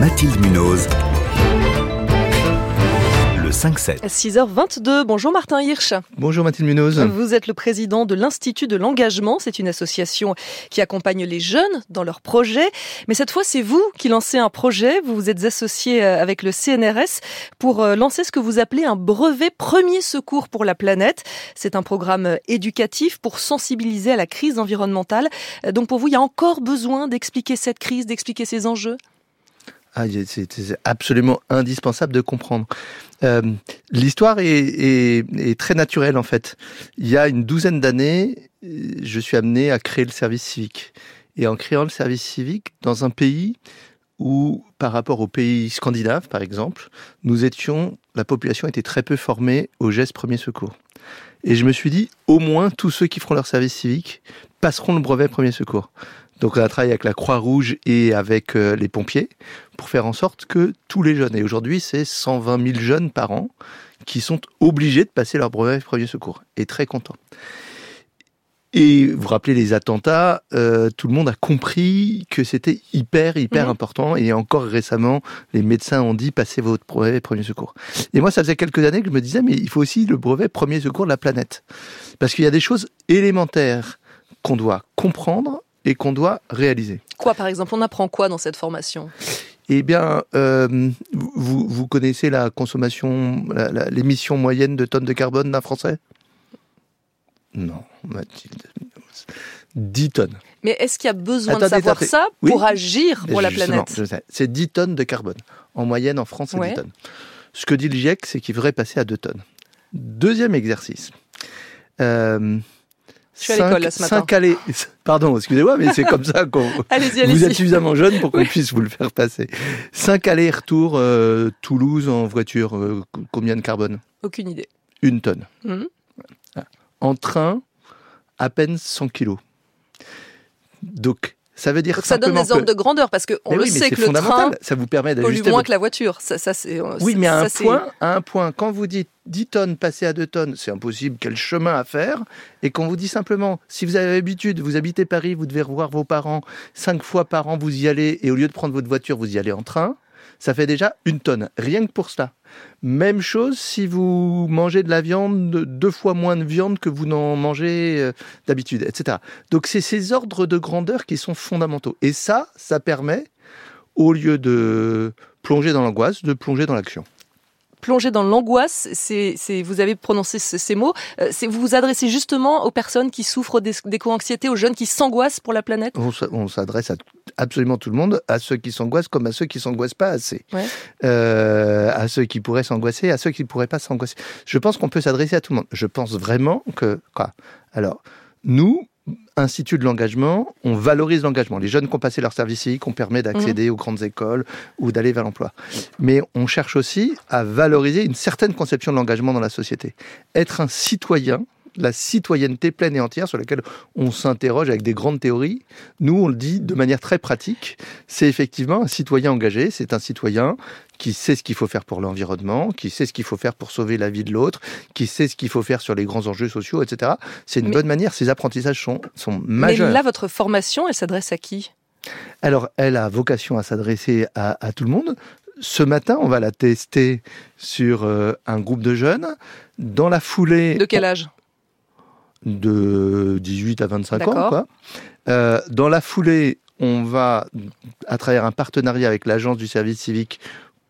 Mathilde Munoz. Le 5-7. 6h22, bonjour Martin Hirsch. Bonjour Mathilde Munoz. Vous êtes le président de l'Institut de l'engagement. C'est une association qui accompagne les jeunes dans leurs projets. Mais cette fois, c'est vous qui lancez un projet. Vous vous êtes associé euh, avec le CNRS pour euh, lancer ce que vous appelez un brevet premier secours pour la planète. C'est un programme euh, éducatif pour sensibiliser à la crise environnementale. Donc pour vous, il y a encore besoin d'expliquer cette crise, d'expliquer ses enjeux? Ah, c'est absolument indispensable de comprendre. Euh, L'histoire est, est, est, très naturelle en fait. Il y a une douzaine d'années, je suis amené à créer le service civique. Et en créant le service civique dans un pays où, par rapport aux pays scandinaves par exemple, nous étions, la population était très peu formée aux gestes premiers secours. Et je me suis dit, au moins tous ceux qui feront leur service civique passeront le brevet premier secours. Donc on a travaillé avec la Croix-Rouge et avec euh, les pompiers pour faire en sorte que tous les jeunes, et aujourd'hui c'est 120 000 jeunes par an, qui sont obligés de passer leur brevet premier secours, et très contents. Et vous vous rappelez les attentats, euh, tout le monde a compris que c'était hyper, hyper mmh. important. Et encore récemment, les médecins ont dit passez votre brevet premier secours. Et moi, ça faisait quelques années que je me disais, mais il faut aussi le brevet premier secours de la planète. Parce qu'il y a des choses élémentaires qu'on doit comprendre et qu'on doit réaliser. Quoi, par exemple On apprend quoi dans cette formation? Eh bien, euh, vous, vous, connaissez la consommation, l'émission moyenne de tonnes de carbone d'un Français? Non, Mathilde. 10 tonnes. Mais est-ce qu'il y a besoin de savoir ça pour agir pour la planète C'est 10 tonnes de carbone. En moyenne, en France, c'est 10 tonnes. Ce que dit le GIEC, c'est qu'il devrait passer à 2 tonnes. Deuxième exercice. Euh, je suis à l'école là ce matin. allées, pardon, excusez-moi, mais c'est comme ça qu'on. vous êtes suffisamment jeune pour qu'on puisse vous le faire passer. Cinq allers-retours euh, Toulouse en voiture, euh, combien de carbone? Aucune idée. Une tonne. Mhm. En train, à peine 100 kilos. Donc, ça veut dire Donc ça donne des ordres de grandeur parce qu'on le sait que le train ça vous permet pollue moins que la voiture. Ça, ça c'est. Euh, oui, mais à un point, à un point, quand vous dites 10 tonnes passer à 2 tonnes, c'est impossible. Quel chemin à faire Et qu'on vous dit simplement, si vous avez l'habitude, vous habitez Paris, vous devez revoir vos parents cinq fois par an, vous y allez, et au lieu de prendre votre voiture, vous y allez en train ça fait déjà une tonne, rien que pour cela. Même chose si vous mangez de la viande, deux fois moins de viande que vous n'en mangez euh, d'habitude, etc. Donc c'est ces ordres de grandeur qui sont fondamentaux. Et ça, ça permet, au lieu de plonger dans l'angoisse, de plonger dans l'action plonger dans l'angoisse, c'est, vous avez prononcé ces mots, euh, c'est, vous vous adressez justement aux personnes qui souffrent d'éco-anxiété, aux jeunes qui s'angoissent pour la planète? On, s'adresse à absolument tout le monde, à ceux qui s'angoissent comme à ceux qui s'angoissent pas assez, euh, à ceux qui pourraient s'angoisser, à ceux qui ne pourraient pas s'angoisser. Je pense qu'on peut s'adresser à tout le monde. Je pense vraiment que, quoi? Alors, nous, Institut de l'engagement, on valorise l'engagement. Les jeunes qui ont passé leur service civique, on permet d'accéder mmh. aux grandes écoles ou d'aller vers l'emploi. Mais on cherche aussi à valoriser une certaine conception de l'engagement dans la société. Être un citoyen, la citoyenneté pleine et entière sur laquelle on s'interroge avec des grandes théories. Nous, on le dit de manière très pratique. C'est effectivement un citoyen engagé. C'est un citoyen qui sait ce qu'il faut faire pour l'environnement, qui sait ce qu'il faut faire pour sauver la vie de l'autre, qui sait ce qu'il faut faire sur les grands enjeux sociaux, etc. C'est une bonne manière. Ces apprentissages sont, sont majeurs. Mais là, votre formation, elle s'adresse à qui? Alors, elle a vocation à s'adresser à, tout le monde. Ce matin, on va la tester sur euh, un groupe de jeunes. Dans la foulée. De quel âge? De 18 à 25 ans. Quoi. Euh, dans la foulée, on va, à travers un partenariat avec l'agence du service civique,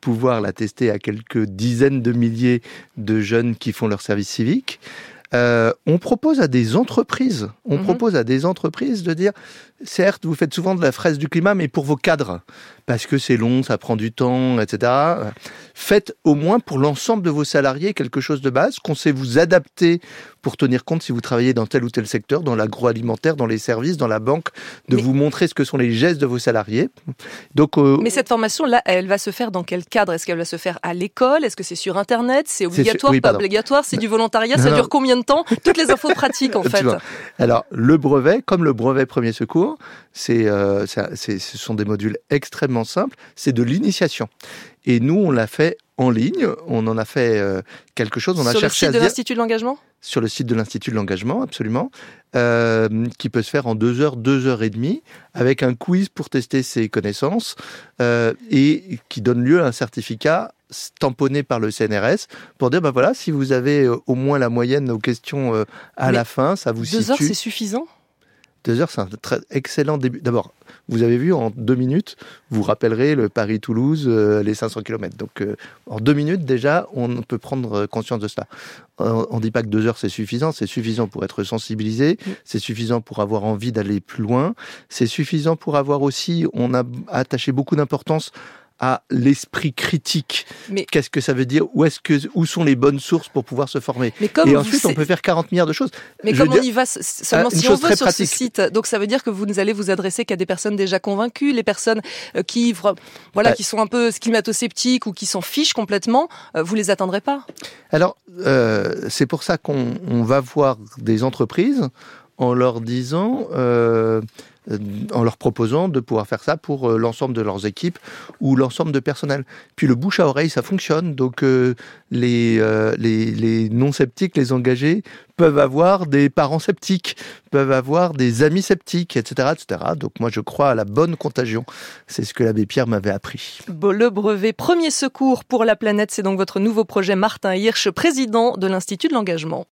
pouvoir la tester à quelques dizaines de milliers de jeunes qui font leur service civique. Euh, on propose à des entreprises, on mhm. propose à des entreprises de dire, certes, vous faites souvent de la fraise du climat, mais pour vos cadres, parce que c'est long, ça prend du temps, etc. Faites au moins pour l'ensemble de vos salariés quelque chose de base, qu'on sait vous adapter pour tenir compte si vous travaillez dans tel ou tel secteur, dans l'agroalimentaire, dans les services, dans la banque, de vous montrer ce que sont les gestes de vos salariés. Donc, euh, mais cette formation-là, elle va se faire dans quel cadre? Est-ce qu'elle va se faire à l'école? Est-ce que c'est sur Internet? C'est obligatoire, pas obligatoire? C'est du volontariat? Ça dure combien de temps Toutes les infos pratiques, en fait. Alors, le brevet, comme le brevet premier secours, c'est, euh, ce sont des modules extrêmement simples. C'est de l'initiation. Et nous, on l'a fait en ligne. On en a fait euh, quelque chose. On a Sur le cherché site à de l'Institut de l'engagement? Sur le site de l'Institut de l'engagement, absolument, euh, qui peut se faire en deux heures, deux heures et demie, avec un quiz pour tester ses connaissances euh, et qui donne lieu à un certificat tamponné par le CNRS pour dire ben voilà si vous avez euh, au moins la moyenne aux questions euh, à Mais la fin ça vous Deux heures, situe c'est suffisant? Deux heures c'est un très excellent début. D'abord vous avez vu en deux minutes vous rappellerez le Paris-Toulouse euh, les 500 km donc euh, en deux minutes déjà on peut prendre conscience de cela. On on dit pas que deux heures c'est suffisant. C'est suffisant pour être sensibilisé. Mm. c'est suffisant pour avoir envie d'aller plus loin. C'est suffisant pour avoir aussi on a attaché beaucoup d'importance à l'esprit critique. Mais- Qu'est-ce que ça veut dire? Où est-ce que où sont les bonnes sources pour pouvoir se former? Mais comme Et ensuite, on peut faire 40 milliards de choses. Mais Je comme on y va seulement une si on veut sur pratique. ce site, donc ça veut dire que vous ne allez vous adresser qu'à des personnes déjà convaincues, les personnes euh, qui voilà Bah- qui sont un peu climato-sceptiques ou qui s'en fichent complètement, euh, vous les attendrez pas. Alors, euh, c'est pour ça qu'on on va voir des entreprises en leur disant, euh, euh, en leur proposant de pouvoir faire ça pour euh, l'ensemble de leurs équipes ou l'ensemble de personnel. Puis le bouche à oreille, ça fonctionne. Donc euh, les, euh, les, les non sceptiques, les engagés peuvent avoir des parents sceptiques, peuvent avoir des amis sceptiques, etc., etc. Donc moi, je crois à la bonne contagion. C'est ce que l'abbé Pierre m'avait appris. Le brevet Premier secours pour la planète, c'est donc votre nouveau projet Martin Hirsch, président de l'Institut de l'engagement.